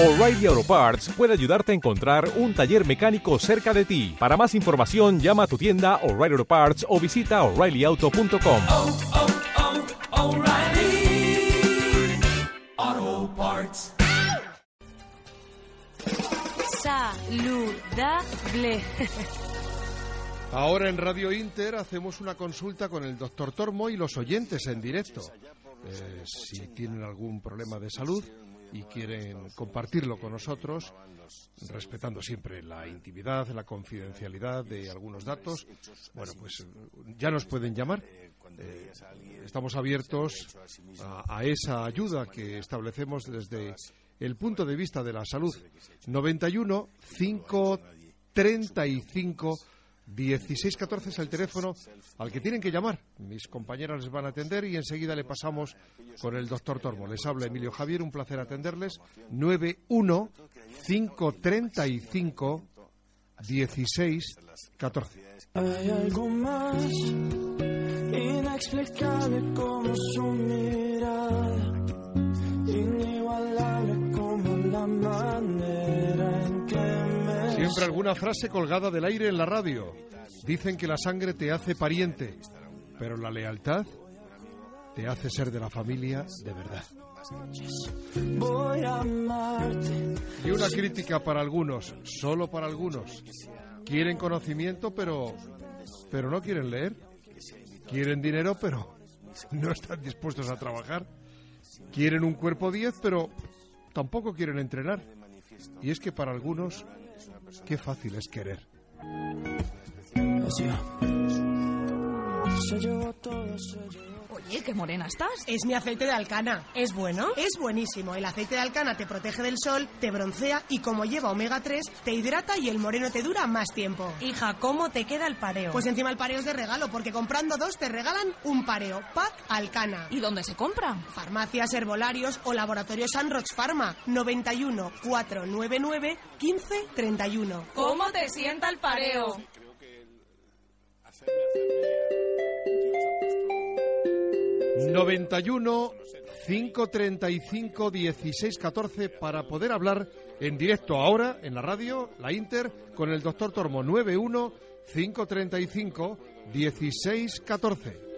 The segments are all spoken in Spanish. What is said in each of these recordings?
O'Reilly Auto Parts puede ayudarte a encontrar un taller mecánico cerca de ti. Para más información, llama a tu tienda O'Reilly Auto Parts o visita oreillyauto.com. oh, oh, O'Reilly Auto Parts. Saludable. Ahora en Radio Inter hacemos una consulta con el doctor Tormo y los oyentes en directo. Eh, si tienen algún problema de salud y quieren compartirlo con nosotros, respetando siempre la intimidad, la confidencialidad de algunos datos, bueno, pues ya nos pueden llamar. Eh, estamos abiertos a, a esa ayuda que establecemos desde el punto de vista de la salud. 91 535 1614 es el teléfono al que tienen que llamar. Mis compañeras les van a atender y enseguida le pasamos con el doctor Tormo. Les habla Emilio Javier, un placer atenderles. 91 535 1614. Hay algo más inexplicable como su mirada, alguna frase colgada del aire en la radio. Dicen que la sangre te hace pariente, pero la lealtad te hace ser de la familia de verdad. Y una crítica para algunos, solo para algunos. Quieren conocimiento, pero, pero no quieren leer. Quieren dinero, pero no están dispuestos a trabajar. Quieren un cuerpo 10, pero tampoco quieren entrenar. Y es que para algunos, qué fácil es querer. Se llevó todo, se llevó. Oye, qué morena estás. Es mi aceite de alcana. ¿Es bueno? Es buenísimo. El aceite de alcana te protege del sol, te broncea y como lleva omega 3, te hidrata y el moreno te dura más tiempo. Hija, ¿cómo te queda el pareo? Pues encima el pareo es de regalo, porque comprando dos te regalan un pareo. Pack Alcana. ¿Y dónde se compra? Farmacias, herbolarios o laboratorios Sanrox Pharma. 91 499 15 31. ¿Cómo te sienta el pareo? 91 535 1614 para poder hablar en directo ahora en la radio, la Inter, con el doctor Tormo 91 535 1614.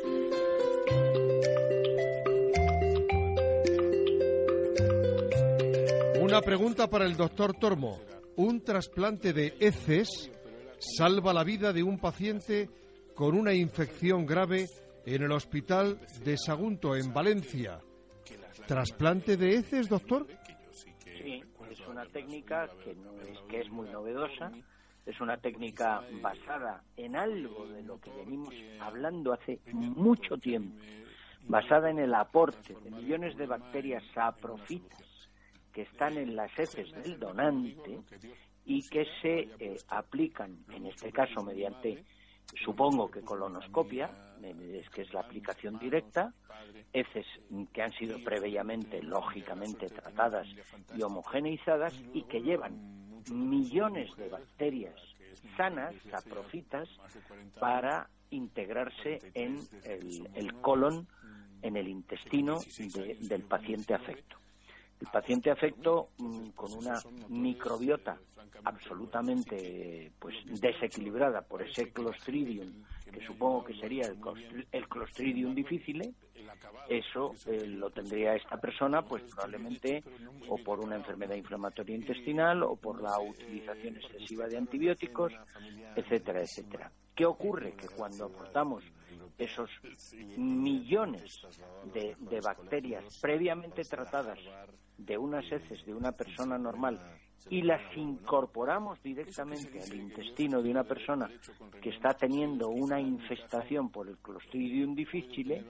Una pregunta para el doctor Tormo. ¿Un trasplante de heces salva la vida de un paciente con una infección grave en el hospital de Sagunto, en Valencia? ¿Trasplante de heces, doctor? Sí, es una técnica que es muy novedosa, es una técnica basada en algo de lo que venimos hablando hace mucho tiempo, basada en el aporte de millones de bacterias saprofitas que están en las heces del donante y que se eh, aplican, en este caso mediante, supongo que colonoscopia, es que es la aplicación directa, heces que han sido previamente, lógicamente, tratadas y homogeneizadas y que llevan millones de bacterias sanas, saprofitas, para integrarse en el, el colon, en el intestino de- del paciente afecto. El paciente afecto mm, con una microbiota absolutamente pues desequilibrada por ese clostridium, que supongo que sería el, el clostridium difficile, eso eh, lo tendría esta persona pues probablemente o por una enfermedad inflamatoria intestinal o por la utilización excesiva de antibióticos, etcétera, etcétera. ¿Qué ocurre? Que cuando aportamos esos millones de bacterias previamente tratadas de unas heces de una persona normal y las incorporamos directamente al intestino de una persona que está teniendo una infestación por el Clostridium difficile,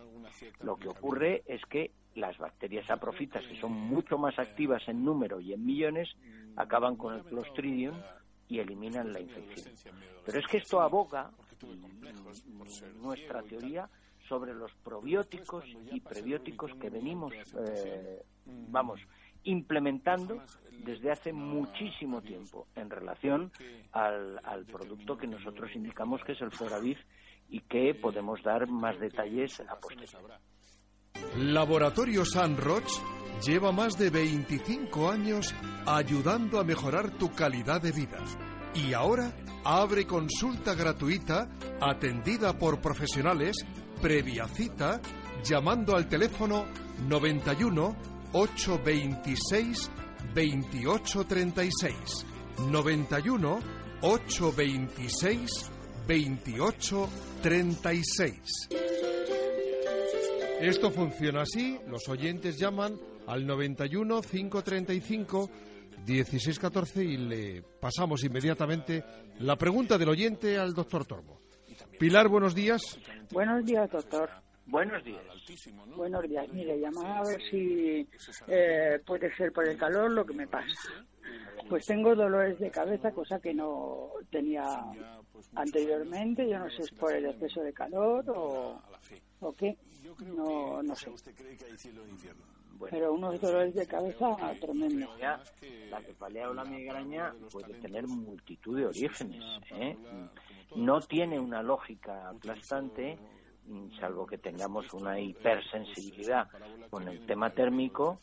lo que ocurre es que las bacterias saprofitas, que son mucho más activas en número y en millones, acaban con el Clostridium y eliminan la infección. Pero es que esto aboga mm, nuestra teoría sobre los probióticos y prebióticos que venimos, eh, vamos, implementando desde hace muchísimo tiempo en relación al, al producto que nosotros indicamos que es el Floraviv y que podemos dar más detalles a posteriori. Laboratorio San Roch lleva más de 25 años ayudando a mejorar tu calidad de vida. Y ahora abre consulta gratuita atendida por profesionales previa cita llamando al teléfono 91 826 2836. 91 826 2836. Esto funciona así, los oyentes llaman al 91 535 1614 y le pasamos inmediatamente la pregunta del oyente al doctor Tormo. Pilar, buenos días. Buenos días, doctor. Buenos días. Buenos días. Mire, llamaba a ver si eh, puede ser por el calor lo que me pasa. Pues tengo dolores de cabeza, cosa que no tenía anteriormente. Yo no sé si es por el exceso de calor o, o qué. No, no sé. Pero unos dolores de cabeza tremendos. Ya, la cefalea o la migraña puede tener multitud de orígenes. ¿eh? No tiene una lógica aplastante, salvo que tengamos una hipersensibilidad con el tema térmico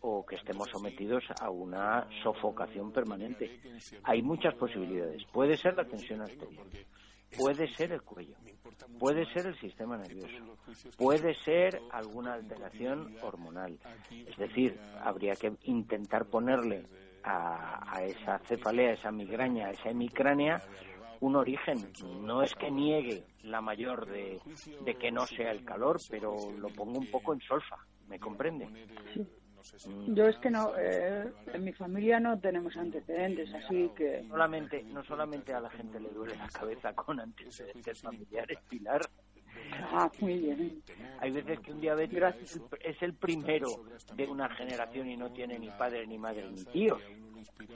o que estemos sometidos a una sofocación permanente. Hay muchas posibilidades. Puede ser la tensión arterial, puede ser el cuello, puede ser el sistema nervioso, puede ser alguna alteración hormonal. Es decir, habría que intentar ponerle a, esa cefalea, a esa migraña, a esa hemicránea, un origen. No es que niegue la mayor de, de que no sea el calor, pero lo pongo un poco en solfa. ¿Me comprende? Yo es que no, eh, en mi familia no tenemos antecedentes, así que... Solamente, no solamente a la gente le duele la cabeza con antecedentes familiares, Pilar. Ah, muy bien. Hay veces que un diabético es el- es el primero de una generación y no tiene ni padre, ni madre, ni tíos.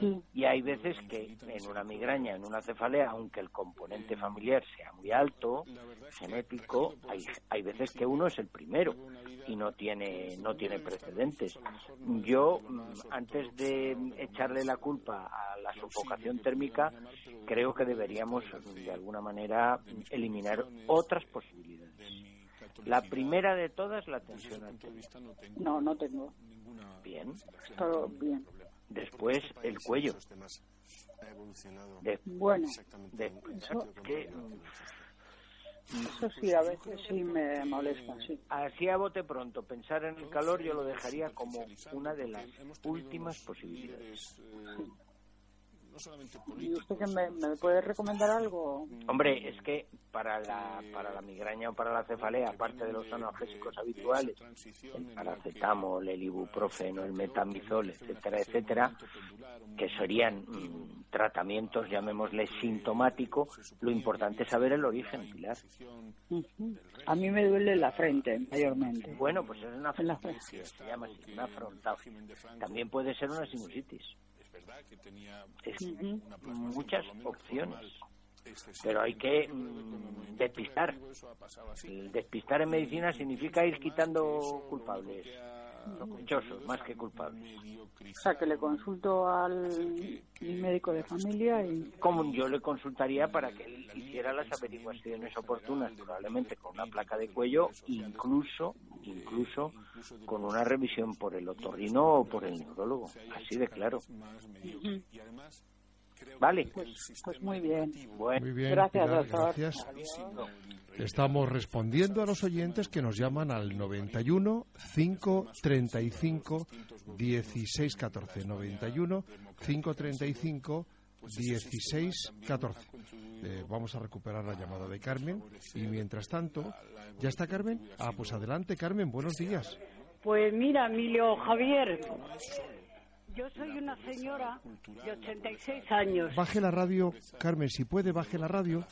Sí. Y hay veces que en una migraña, en una cefalea, aunque el componente familiar sea muy alto, genético, hay, hay veces que uno es el primero y no tiene no tiene precedentes. Yo, mm, antes de echarle la culpa a la sofocación térmica, creo que deberíamos, de alguna manera, eliminar otras posibilidades. La primera de todas, la tensión arterial. No, no tengo. Bien. Todo bien. Después, el cuello. De- Bueno, de- eso, que, eso sí, a veces sí me molesta, sí. Así a bote pronto, pensar en el calor yo lo dejaría como una de las últimas posibilidades. ¿Y usted que me, me puede recomendar algo? Hombre, es que para la, para la migraña o para la cefalea, aparte de los analgésicos habituales, el paracetamol, el ibuprofeno, el metamizol, etcétera, etcétera, que serían mm, tratamientos, llamémosle sintomáticos, lo importante es saber el origen, Pilar. A mí me duele la frente, mayormente. Bueno, pues es una se llama así, una frontal. También puede ser una sinusitis. Es Ujú. muchas opciones. Pero hay que mm, despistar. Despistar en medicina significa ir quitando culpables, sospechosos, más que culpables. O sea, que le consulto al médico de familia y... Como yo le consultaría para que él hiciera las averiguaciones oportunas, probablemente con una placa de cuello, incluso, incluso con una revisión por el otorrino o por el neurólogo. Así de claro. Vale. Pues, pues muy bien. Bueno, Muy bien, Gracias, Pilar, doctor. gracias. Estamos respondiendo a los oyentes que nos llaman al 91 535 1614. 91 535 1614. Eh, vamos a recuperar la llamada de Carmen y mientras tanto, ¿ya está Carmen? Ah, pues adelante Carmen, buenos días. Pues mira, Emilio Javier, yo soy una señora de 86 años. Baje la radio, Carmen, si puede, baje la radio,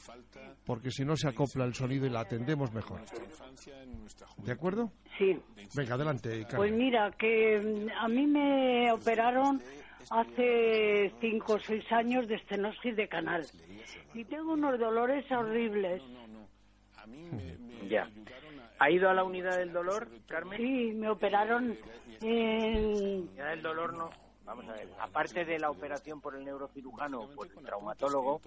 porque si no se acopla el sonido y la atendemos mejor. ¿De acuerdo? Sí. Venga, adelante, Pues Carmen. mira, que mm, a mí me operaron hace 5 o 6 años de estenosis de canal. Y tengo unos dolores horribles. ya. ¿Ha ido a la unidad del dolor, Carmen? Sí, me operaron en... unidad del dolor no. Vamos a ver, aparte de la operación por el neurocirujano o por el traumatólogo,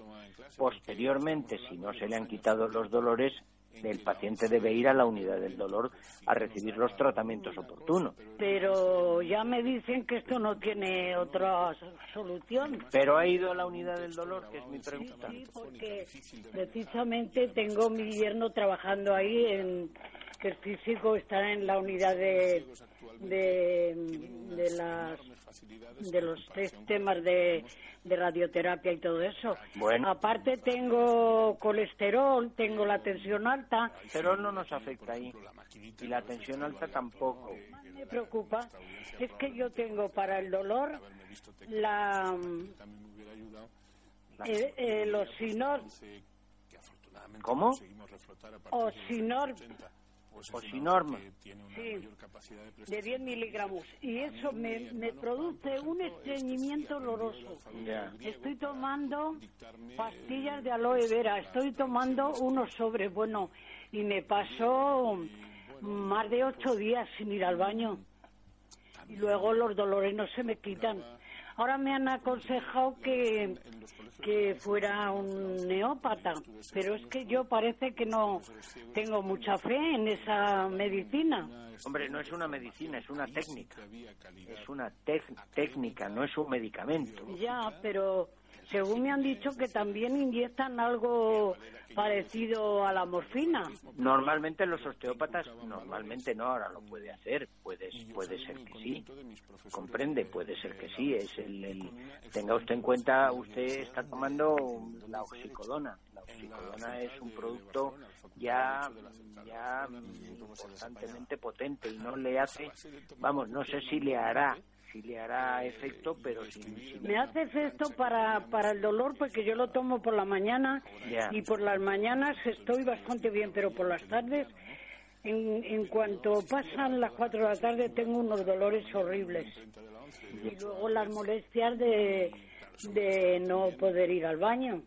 posteriormente, si no se le han quitado los dolores, El paciente debe ir a la unidad del dolor a recibir los tratamientos oportunos. Pero ya me dicen que esto no tiene otra solución. Pero ha ido a la unidad del dolor, que es mi pregunta. Sí, porque precisamente tengo mi yerno trabajando ahí, en, que el físico está en la unidad de, de, de las de los tres temas de, de radioterapia y todo eso. Bueno. Aparte tengo colesterol, tengo la tensión alta. El colesterol no nos afecta ahí. Y la tensión alta tampoco. Me preocupa es que yo tengo para el dolor la eh, eh, los sinor ¿Cómo? o sinor Osinorm. Sí, de 10 miligramos. Y eso me, me produce un estreñimiento horroroso. Ya. Estoy tomando pastillas de aloe vera, estoy tomando unos sobres, bueno, y me pasó más de ocho días sin ir al baño. Y luego los dolores no se me quitan. Ahora me han aconsejado que, que fuera un neópata, pero es que yo parece que no tengo mucha fe en esa medicina. Hombre, no es una medicina, es una técnica. Es una técnica, no es un medicamento. Ya, pero según me han dicho que también inyectan algo parecido a la morfina. Normalmente los osteópatas, normalmente no, ahora lo puede hacer, puede, puede ser que sí, comprende, puede ser que sí, es el, el- tenga usted en cuenta, usted está tomando la oxicodona, la oxicodona es un producto ya, ya importantemente potente y no le hace, vamos, no sé si le hará, si le hará efecto, pero si, si Me hace efecto para, para el dolor porque yo lo tomo por la mañana Ya. y por las mañanas estoy bastante bien, pero por las tardes, en, en cuanto pasan las cuatro de la tarde, tengo unos dolores horribles. Y luego las molestias de, de no poder ir al baño.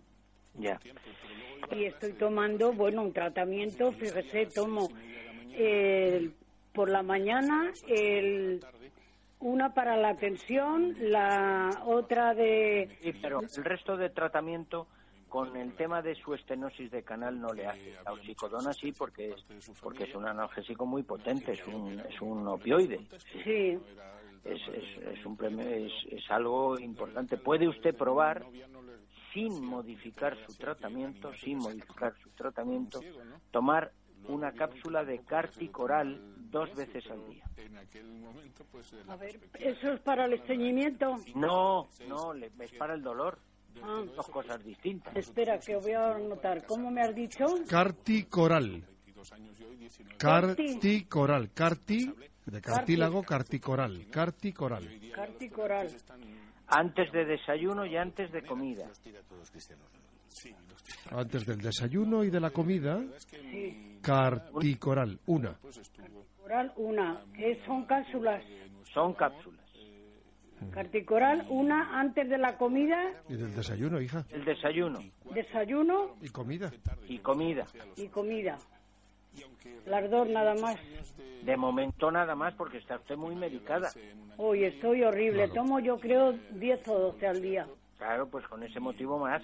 ya. y estoy tomando, bueno, un tratamiento, fíjese, tomo el- por la mañana el, una para la tensión, la otra de... Sí, pero el resto de tratamiento con el tema de su estenosis de canal no le hace. La oxicodona sí porque es, porque es un analgésico muy potente, es un, es un opioide. Sí, Es, es, es, un es, es algo importante. Puede usted probar sin modificar su tratamiento, sin modificar su tratamiento, tomar una cápsula de carticoral dos veces al día. a ver, ¿eso es para el estreñimiento? No, no, es para el dolor. Ah, Dos cosas distintas. espera, que voy a anotar. ¿Cómo me has dicho? Carticoral. Carticoral. Carti, de cartílago, carticoral. Carticoral. Carticoral. Antes de desayuno y antes de comida. Antes del desayuno y de la comida, Sí, carticoral. Una. Carticoral una. ¿Qué son cápsulas? Son cápsulas. Carticoral una antes de la comida, Y del desayuno, hija. El desayuno desayuno Y comida. y comida. y comida. Las dos nada más. De momento nada más porque está usted muy medicada. Hoy estoy horrible. Tomo yo creo 10 o 12 al día. Claro, pues con ese motivo más.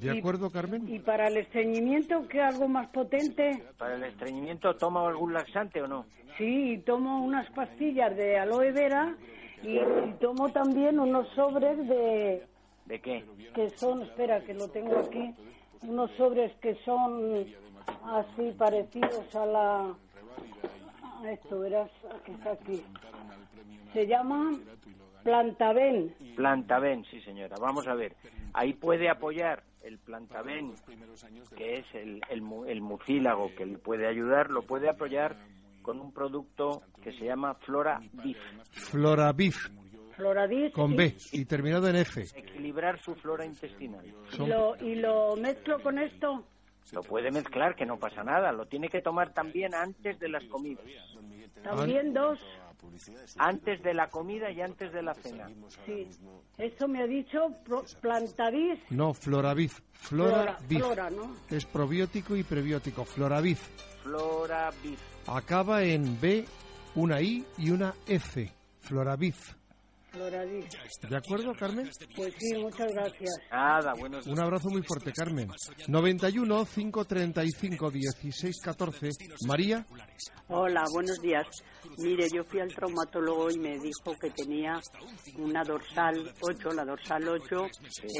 ¿De acuerdo, Carmen? Y para el estreñimiento, ¿qué algo más potente? ¿Para el estreñimiento toma algún laxante o no? Sí, y tomo unas pastillas de aloe vera y, y tomo también unos sobres de ¿De qué? que son, espera, que lo tengo aquí, unos sobres que son así parecidos a la a esto verás que está aquí. Se llama Plantaben. Plantaben, sí señora. Vamos a ver. Ahí puede apoyar el plantaben, que es el, el, mu- el mucílago que le puede ayudar, lo puede apoyar con un producto que se llama Flora Bif. Floraviv, Floradis con y- B y terminado en F. Equilibrar su flora intestinal. y, Son- lo, y lo mezclo con esto. Lo puede mezclar, que no pasa nada. Lo tiene que tomar también antes de las comidas. También dos. Antes de la comida y antes de la cena. Sí. Eso me ha dicho pro- Plantavis. No, Floraviv. Flora, flora, ¿no? Es probiótico y prebiótico. Floraviv. Flora Bif. Acaba en B, una I y una F. Floraviv. ¿De acuerdo, Carmen? Pues sí, muchas gracias. Nada, buenos Un abrazo muy fuerte, Carmen. 91 535 16 14. María, Hola, buenos días. Mire, yo fui al traumatólogo y me dijo que tenía una dorsal 8, la dorsal 8,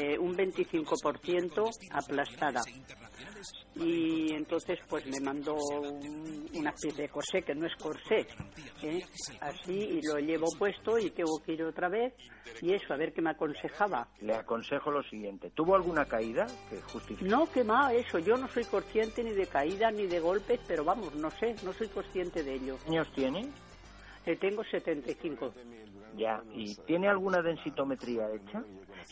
eh, un 25% aplastada. Y entonces pues me mandó un- una especie de corsé, que no es corsé, ¿eh? así, y lo llevo puesto y tengo que ir otra vez. Y eso, a ver qué me aconsejaba. Le aconsejo lo siguiente. ¿Tuvo alguna caída que justifique? No, que más, eso, yo no soy consciente ni de caídas ni de golpes, pero vamos, no sé, no soy consciente de ello. ¿Qué años tiene? Eh, tengo 75. Ya. ¿Y tiene alguna densitometría hecha?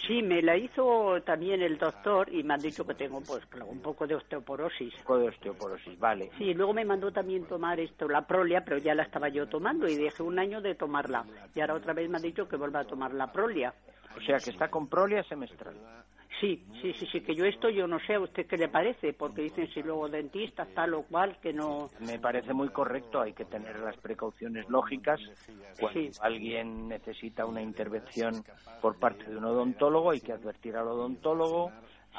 Sí, me la hizo también el doctor y me han dicho que tengo pues un poco de osteoporosis. Un poco de osteoporosis, vale. Sí, luego me mandó también tomar esto, la prolia, pero ya la estaba yo tomando y dejé un año de tomarla. Y ahora otra vez me han dicho que vuelva a tomar la prolia. O sea, que está con prolia semestral. Sí, sí, sí, sí, que yo esto yo no sé a usted qué le parece, porque dicen si luego dentista, tal o cual, que no... Me parece muy correcto, hay que tener las precauciones lógicas. Cuando alguien necesita una intervención por parte de un odontólogo, hay que advertir al odontólogo.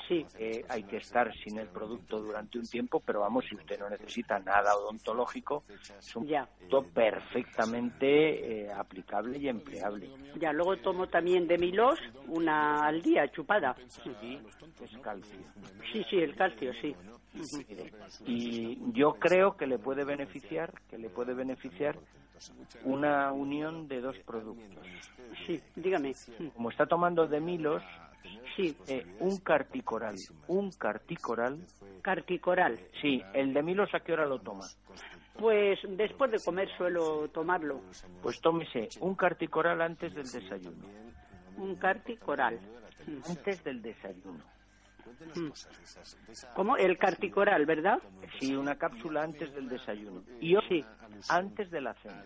Sí. que hay que estar sin el producto durante un tiempo, pero vamos, si usted no necesita nada odontológico, es un Ya. producto perfectamente eh, aplicable y empleable. Ya, luego tomo también de Milos una al día, chupada. Sí, es calcio. Sí, sí, el calcio, sí. Y yo creo que le puede beneficiar, que le puede beneficiar una unión de dos productos. Sí, dígame. Como está tomando de Milos, sí. un carticoral, un carticoral. Carticoral. Sí, el de Milos a qué hora lo toma? Pues después de comer suelo tomarlo. Pues tómese un carticoral antes del desayuno. Un carticoral. Antes del desayuno. Mm. ¿Cómo? El carticoral, ¿verdad? Sí, una cápsula antes del desayuno. Y otra antes de la cena.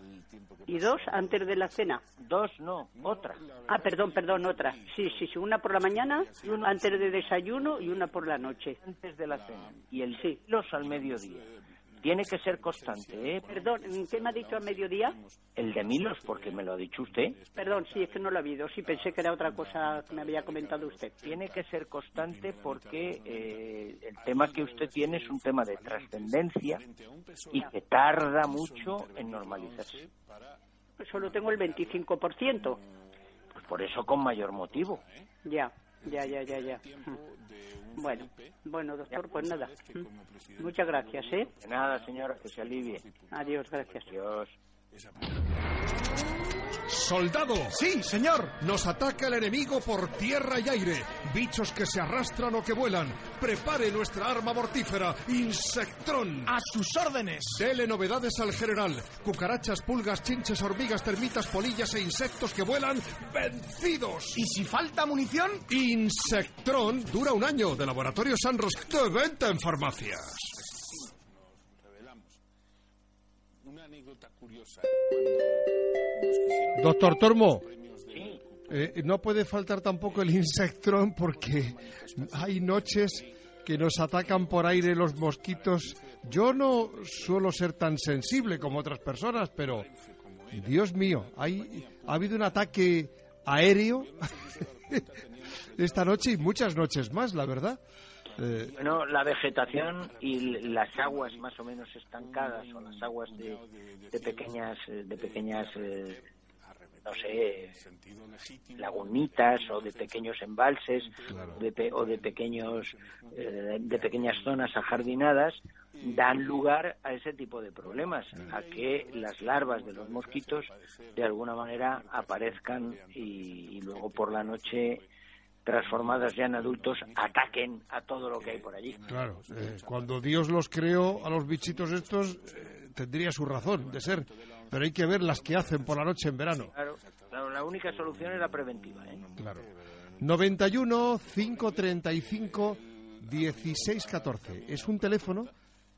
¿Y dos antes de la cena? Dos, no, otra. Ah, perdón, perdón, otra. Sí, sí, sí, una por la mañana, antes de desayuno y una por la noche. Antes de la cena. Y el sí. los al mediodía. Tiene que ser constante, ¿eh? Perdón, ¿qué me ha dicho a mediodía? El de Milos, porque me lo ha dicho usted. Perdón, sí, es que no lo ha habido. Sí, pensé que era otra cosa que me había comentado usted. Tiene que ser constante porque eh, el tema que usted tiene es un tema de trascendencia y que tarda mucho en normalizarse. Pues solo tengo el 25%. Pues por eso con mayor motivo. Ya, ya, ya, ya, ya. Bueno, bueno, doctor, pues nada. Muchas gracias, ¿eh? De nada, señora, que se alivie. Adiós, gracias. Adiós. ¡Soldado! Sí, señor. Nos ataca el enemigo por tierra y aire. Bichos que se arrastran o que vuelan. Prepare nuestra arma mortífera, Insectrón. A sus órdenes. Dele novedades al general. Cucarachas, pulgas, chinches, hormigas, termitas, polillas e insectos que vuelan vencidos. ¿Y si falta munición? Insectrón dura un año de Laboratorio Sanros de venta en farmacias. Una anécdota curiosa. Doctor Tormo. Eh, no puede faltar tampoco el Insectron porque hay noches que nos atacan por aire los mosquitos. Yo no suelo ser tan sensible como otras personas, pero Dios mío, hay, ha habido un ataque aéreo esta noche y muchas noches más, la verdad. Eh, Bueno, la vegetación y las aguas más o menos estancadas o las aguas de, de pequeñas, eh, de pequeñas, eh, no sé, lagunitas o de pequeños embalses de pe- o de pequeños, eh, de pequeñas zonas ajardinadas dan lugar a ese tipo de problemas, a que las larvas de los mosquitos de alguna manera aparezcan y, y luego por la noche transformadas ya en adultos ataquen a todo lo que hay por allí. Claro, eh, cuando Dios los creó a los bichitos estos, eh, tendría su razón de ser, pero hay que ver las que hacen por la noche en verano. Claro, claro, la única solución es la preventiva. ¿eh? Claro. 91 535 1614. Es un teléfono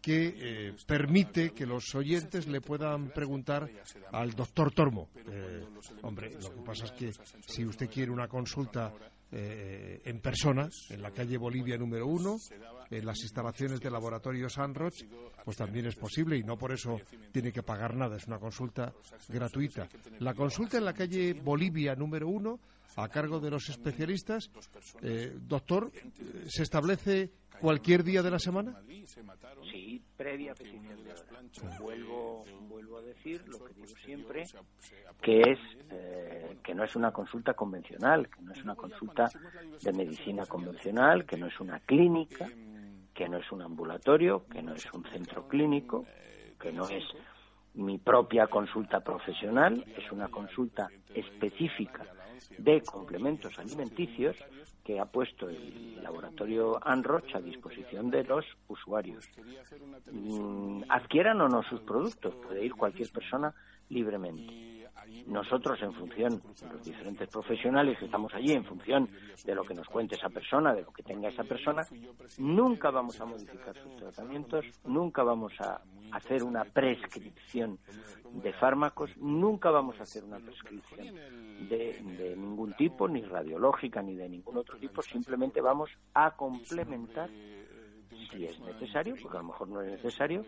que eh, permite que los oyentes le puedan preguntar al doctor Tormo. Eh, hombre, lo que pasa es que si usted quiere una consulta eh, en persona, en la calle Bolivia número uno, en las instalaciones del laboratorio Sanroch, pues también es posible y no por eso tiene que pagar nada, es una consulta gratuita. La consulta en la calle Bolivia número uno, a cargo de los especialistas, eh, doctor, eh, ¿se establece cualquier día de la semana? Sí, previa petición de hora. Vuelvo, vuelvo a decir lo que digo siempre, que es eh, que no es una consulta convencional, que no es una consulta de medicina convencional, que no es una clínica, que no es un ambulatorio, que no es un centro clínico, que no es mi propia consulta profesional, es una consulta específica de complementos alimenticios que ha puesto el laboratorio Anroch a disposición de los usuarios. Mm, adquieran o no sus productos, puede ir cualquier persona libremente. Nosotros, en función de los diferentes profesionales que estamos allí, en función de lo que nos cuente esa persona, de lo que tenga esa persona, nunca vamos a modificar sus tratamientos, nunca vamos a hacer una prescripción de fármacos, nunca vamos a hacer una prescripción de, de ningún tipo, ni radiológica, ni de ningún otro tipo, simplemente vamos a complementar si es necesario, porque a lo mejor no es necesario,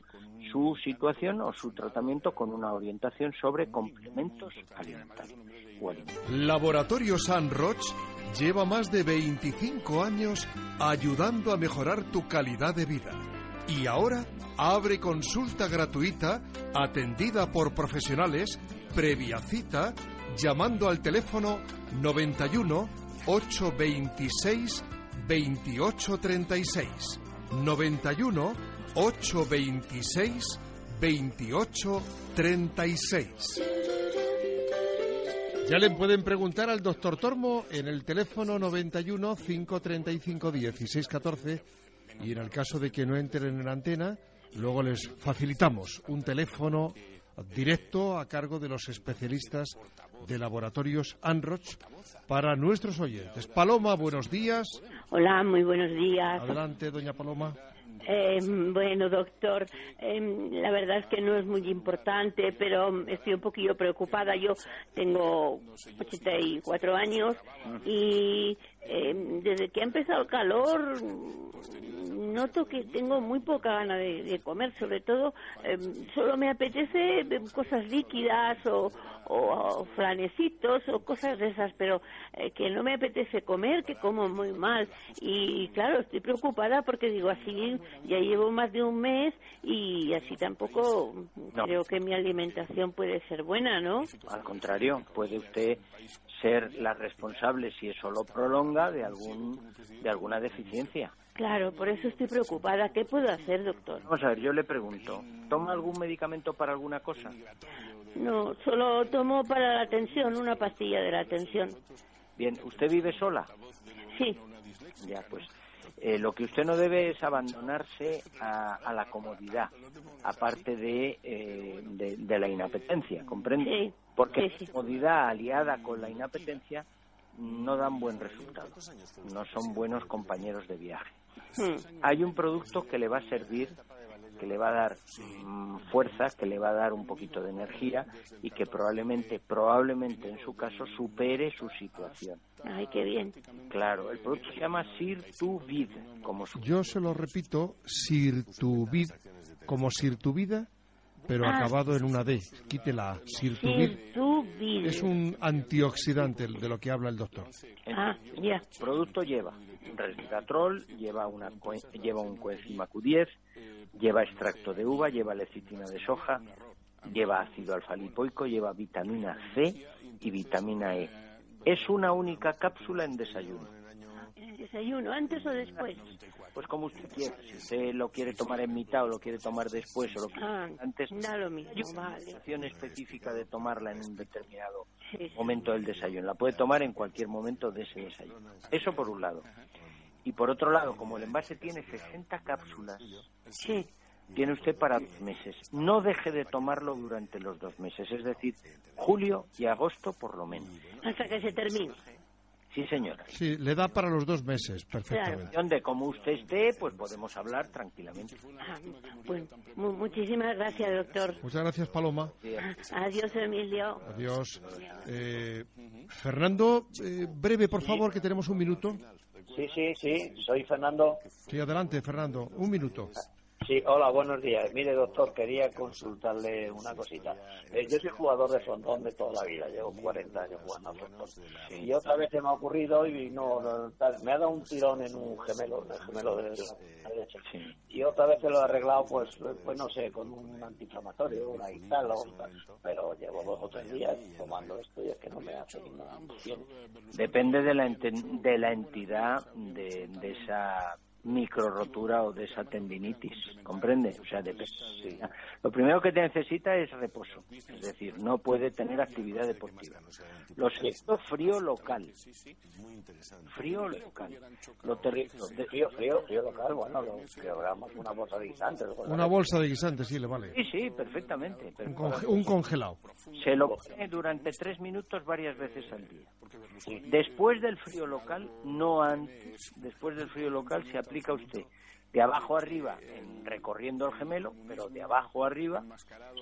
su situación o su tratamiento con una orientación sobre complementos alimentarios. Laboratorio San Roch lleva más de 25 años ayudando a mejorar tu calidad de vida. Y ahora abre consulta gratuita atendida por profesionales previa cita llamando al teléfono 91 826 2836. 91 826 2836. Ya le pueden preguntar al doctor Tormo en el teléfono 91 535 1614 y en el caso de que no entren en la antena, luego les facilitamos un teléfono directo a cargo de los especialistas de laboratorios Anroch para nuestros oyentes. Paloma, buenos días. Hola, muy buenos días. Adelante, doña Paloma. Eh, bueno, doctor, eh, la verdad es que no es muy importante, pero estoy un poquillo preocupada. Yo tengo 84 años y eh, desde que ha empezado el calor noto que tengo muy poca gana de, de comer, sobre todo eh, solo me apetece cosas líquidas o, o, o flanecitos o cosas de esas, pero eh, que no me apetece comer, que como muy mal. Y claro, estoy preocupada porque digo así, ya llevo más de un mes y así tampoco No. creo que mi alimentación puede ser buena, ¿no? Al contrario, puede usted ser la responsable, si eso lo prolonga, de, algún, de alguna deficiencia. Claro, por eso estoy preocupada. ¿Qué puedo hacer, doctor? Vamos a ver, yo le pregunto, ¿toma algún medicamento para alguna cosa? No, solo tomo para la tensión, una pastilla de la tensión. Bien, ¿usted vive sola? Sí. Ya, pues eh, lo que usted no debe es abandonarse a, a la comodidad, aparte de, eh, de, de la inapetencia, ¿comprende? Sí, Porque sí, sí. la comodidad aliada con la inapetencia no dan buen resultado, no son buenos compañeros de viaje. Hmm. Hay un producto que le va a servir, que le va a dar mm, fuerza, que le va a dar un poquito de energía y que probablemente, probablemente en su caso supere su situación. Ay, qué bien. Claro, el producto se llama Sirtuvid, como su Yo se lo repito, Sirtuvid, como Sirtuvida, pero Ah. acabado en una D. Quítela, Sirtuvid. Sirtuvid. Es un antioxidante de lo que habla el doctor. Ah, ya. Producto lleva resveratrol, lleva, una, lleva un coenzima Q10, lleva extracto de uva, lleva lecitina de soja, lleva ácido alfa-lipoico, lleva vitamina C y vitamina E. Es una única cápsula en desayuno. ¿El desayuno, antes o después? Pues como usted quiera, si usted lo quiere tomar en mitad o lo quiere tomar después o lo quiere Ah, antes, da lo mismo, hay una vale. específica de tomarla en un determinado sí. momento del desayuno. La puede tomar en cualquier momento de ese desayuno. Eso por un lado. Y por otro lado, como el envase tiene 60 cápsulas, Sí. tiene usted para dos meses. No deje de tomarlo durante los dos meses, es decir, julio y agosto por lo menos. Hasta que se termine. Sí, señora. Sí, le da para los dos meses, perfectamente. Donde como usted esté, pues podemos hablar tranquilamente. Ah, pues, mu- muchísimas gracias, doctor. Muchas gracias, Paloma. Adiós, Emilio. Adiós. Eh, Fernando, eh, breve, por favor, que tenemos un minuto. Sí, sí, sí, soy Fernando. Sí, adelante, Fernando. Un minuto. Sí, hola, buenos días. Mire, doctor, quería consultarle una cosita. Eh, yo soy jugador de frontón de toda la vida, llevo 40 años jugando a frontón. Y otra vez se me ha ocurrido y no, no, tal, me ha dado un tirón en un gemelo, el gemelo de la derecha. Y otra vez se lo he arreglado, pues, pues no sé, con un antiinflamatorio, una Italo, pero llevo dos o tres días tomando esto y es que no me hace ninguna función. Depende de la, de la entidad de, de esa micro rotura o de esa tendinitis, ¿comprende? O sea, depende. Lo primero que te necesita es reposo, es decir, no puede tener actividad deportiva. Lo segundo, frío local. Frío local. Lo. Frío, frío, frío local, bueno, lo quebramos una bolsa de guisantes. Una bolsa de guisantes, sí, le vale. Sí, sí, perfectamente. Un, conge- un congelado. Se lo pone durante tres minutos varias veces al día. Después del frío local, no antes, después del frío local se aplica usted de abajo arriba, en- recorriendo el gemelo, pero de abajo arriba,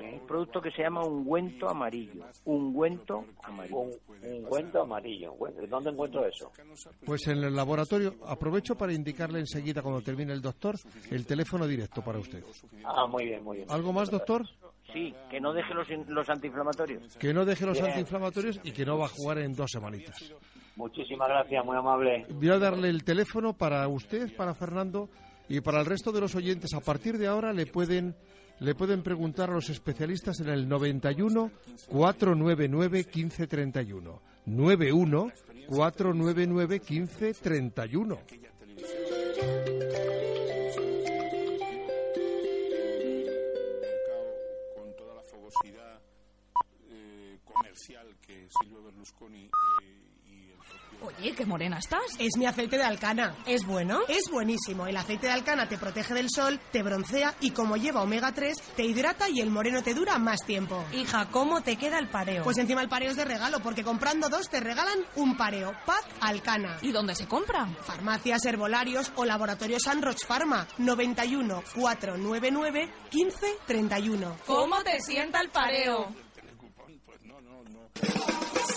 un producto que se llama ungüento amarillo. Ungüento amarillo. Un ungüento amarillo. ¿Dónde encuentro eso? Pues en el laboratorio, aprovecho para indicarle enseguida, cuando termine el doctor, el teléfono directo para usted. Ah, muy bien, muy bien. ¿Algo más, doctor? Sí, que no deje los, los antiinflamatorios. Que no deje los Bien. antiinflamatorios y que no va a jugar en dos semanitas. Muchísimas gracias, muy amable. Voy a darle el teléfono para usted, para Fernando y para el resto de los oyentes. A partir de ahora le pueden le pueden preguntar a los especialistas en el 91 499 1531. 91 499 1531. con toda la fogosidad eh, comercial que Silvio Berlusconi eh, Oye, qué morena estás. Es mi aceite de alcana. ¿Es bueno? Es buenísimo. El aceite de alcana te protege del sol, te broncea y como lleva omega 3, te hidrata y el moreno te dura más tiempo. Hija, ¿cómo te queda el pareo? Pues encima el pareo es de regalo, porque comprando dos te regalan un pareo. Pack Alcana. ¿Y dónde se compra? Farmacias, herbolarios o laboratorios San Roch Pharma. 91 499 15 31. ¿Cómo te sienta el pareo?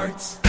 Parts.